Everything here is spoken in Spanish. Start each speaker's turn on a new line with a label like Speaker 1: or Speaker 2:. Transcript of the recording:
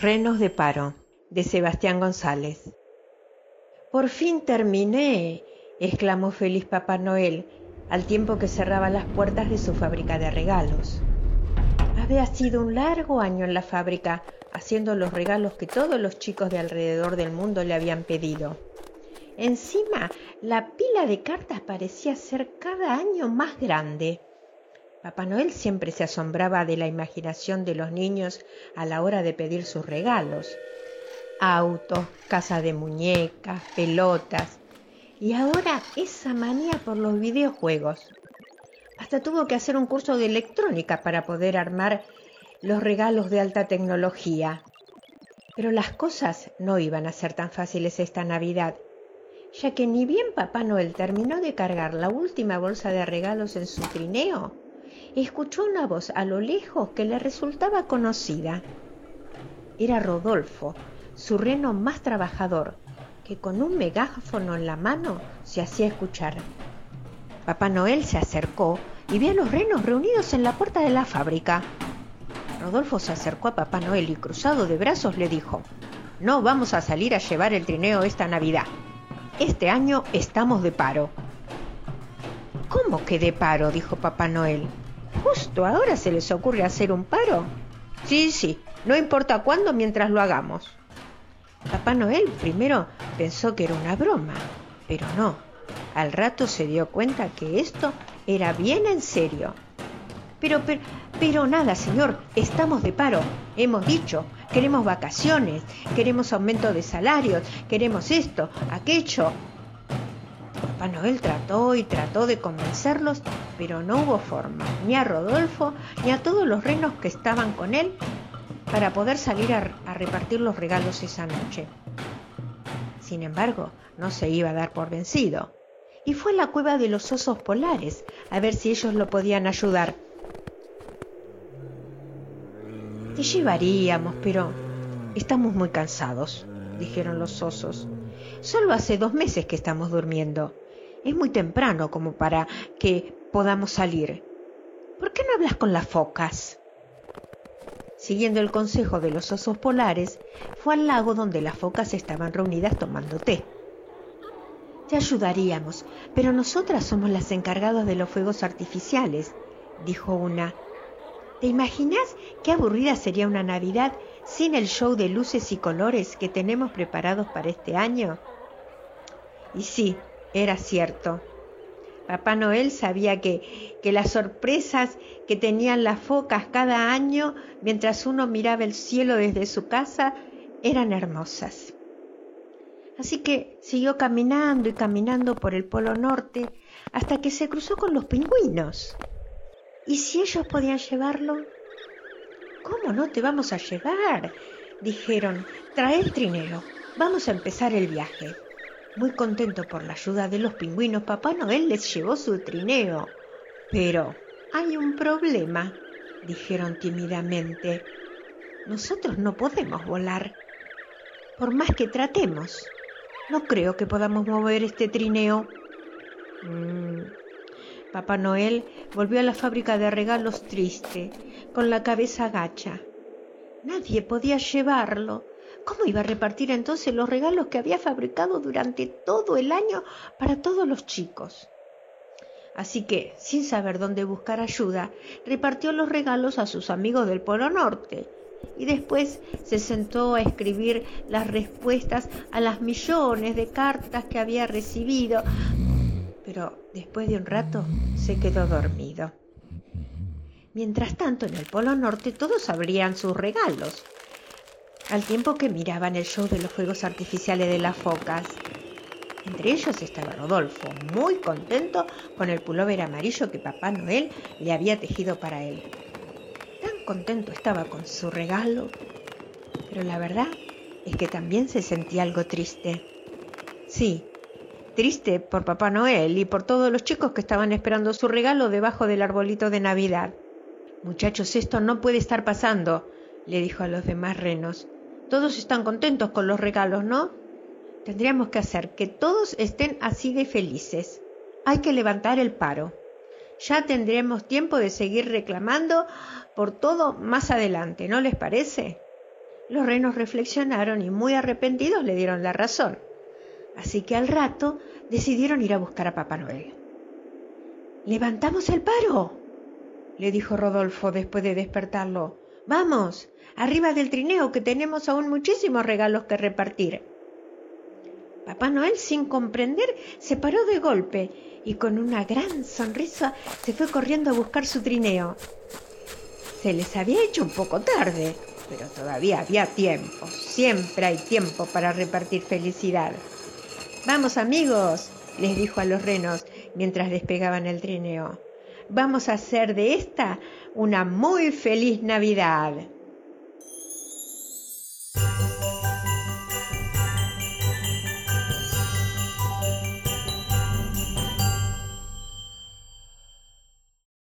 Speaker 1: Renos de paro, de Sebastián González. Por fin terminé, exclamó feliz Papá Noel, al tiempo que cerraba las puertas de su fábrica de regalos. Había sido un largo año en la fábrica, haciendo los regalos que todos los chicos de alrededor del mundo le habían pedido. Encima, la pila de cartas parecía ser cada año más grande. Papá Noel siempre se asombraba de la imaginación de los niños a la hora de pedir sus regalos. Autos, casa de muñecas, pelotas. Y ahora esa manía por los videojuegos. Hasta tuvo que hacer un curso de electrónica para poder armar los regalos de alta tecnología. Pero las cosas no iban a ser tan fáciles esta Navidad, ya que ni bien Papá Noel terminó de cargar la última bolsa de regalos en su trineo, escuchó una voz a lo lejos que le resultaba conocida. Era Rodolfo, su reno más trabajador, que con un megáfono en la mano se hacía escuchar. Papá Noel se acercó y vio a los renos reunidos en la puerta de la fábrica. Rodolfo se acercó a Papá Noel y cruzado de brazos le dijo, No vamos a salir a llevar el trineo esta Navidad. Este año estamos de paro. ¿Cómo que de paro? dijo Papá Noel. ¿Justo ahora se les ocurre hacer un paro? Sí, sí, no importa cuándo mientras lo hagamos. Papá Noel primero pensó que era una broma, pero no. Al rato se dio cuenta que esto era bien en serio. Pero, pero, pero nada, señor, estamos de paro. Hemos dicho, queremos vacaciones, queremos aumento de salarios, queremos esto, aquello. Papá Noel trató y trató de convencerlos, pero no hubo forma, ni a Rodolfo, ni a todos los renos que estaban con él, para poder salir a, a repartir los regalos esa noche. Sin embargo, no se iba a dar por vencido, y fue a la cueva de los osos polares a ver si ellos lo podían ayudar. Te llevaríamos, pero estamos muy cansados, dijeron los osos. Solo hace dos meses que estamos durmiendo. Es muy temprano como para que podamos salir. ¿Por qué no hablas con las focas? Siguiendo el consejo de los osos polares, fue al lago donde las focas estaban reunidas tomando té. Te ayudaríamos, pero nosotras somos las encargadas de los fuegos artificiales, dijo una. ¿Te imaginas qué aburrida sería una Navidad sin el show de luces y colores que tenemos preparados para este año? Y sí, era cierto. Papá Noel sabía que, que las sorpresas que tenían las focas cada año mientras uno miraba el cielo desde su casa eran hermosas. Así que siguió caminando y caminando por el Polo Norte hasta que se cruzó con los pingüinos. ¿Y si ellos podían llevarlo? ¿Cómo no te vamos a llevar? Dijeron, trae el trineo, vamos a empezar el viaje. Muy contento por la ayuda de los pingüinos, Papá Noel les llevó su trineo. Pero hay un problema, dijeron tímidamente. Nosotros no podemos volar. Por más que tratemos, no creo que podamos mover este trineo. Mm. Papá Noel volvió a la fábrica de regalos triste, con la cabeza agacha. Nadie podía llevarlo. ¿Cómo iba a repartir entonces los regalos que había fabricado durante todo el año para todos los chicos? Así que, sin saber dónde buscar ayuda, repartió los regalos a sus amigos del Polo Norte y después se sentó a escribir las respuestas a las millones de cartas que había recibido, pero después de un rato se quedó dormido. Mientras tanto, en el Polo Norte todos abrían sus regalos, al tiempo que miraban el show de los fuegos artificiales de las focas. Entre ellos estaba Rodolfo, muy contento con el pullover amarillo que Papá Noel le había tejido para él. Tan contento estaba con su regalo, pero la verdad es que también se sentía algo triste. Sí, triste por Papá Noel y por todos los chicos que estaban esperando su regalo debajo del arbolito de Navidad. Muchachos, esto no puede estar pasando, le dijo a los demás renos. Todos están contentos con los regalos, ¿no? Tendríamos que hacer que todos estén así de felices. Hay que levantar el paro. Ya tendremos tiempo de seguir reclamando por todo más adelante, ¿no les parece? Los renos reflexionaron y muy arrepentidos le dieron la razón. Así que al rato decidieron ir a buscar a Papá Noel. Levantamos el paro, le dijo Rodolfo después de despertarlo. Vamos, arriba del trineo, que tenemos aún muchísimos regalos que repartir. Papá Noel, sin comprender, se paró de golpe y con una gran sonrisa se fue corriendo a buscar su trineo. Se les había hecho un poco tarde, pero todavía había tiempo. Siempre hay tiempo para repartir felicidad. Vamos amigos, les dijo a los renos mientras despegaban el trineo. Vamos a hacer de esta una muy feliz Navidad.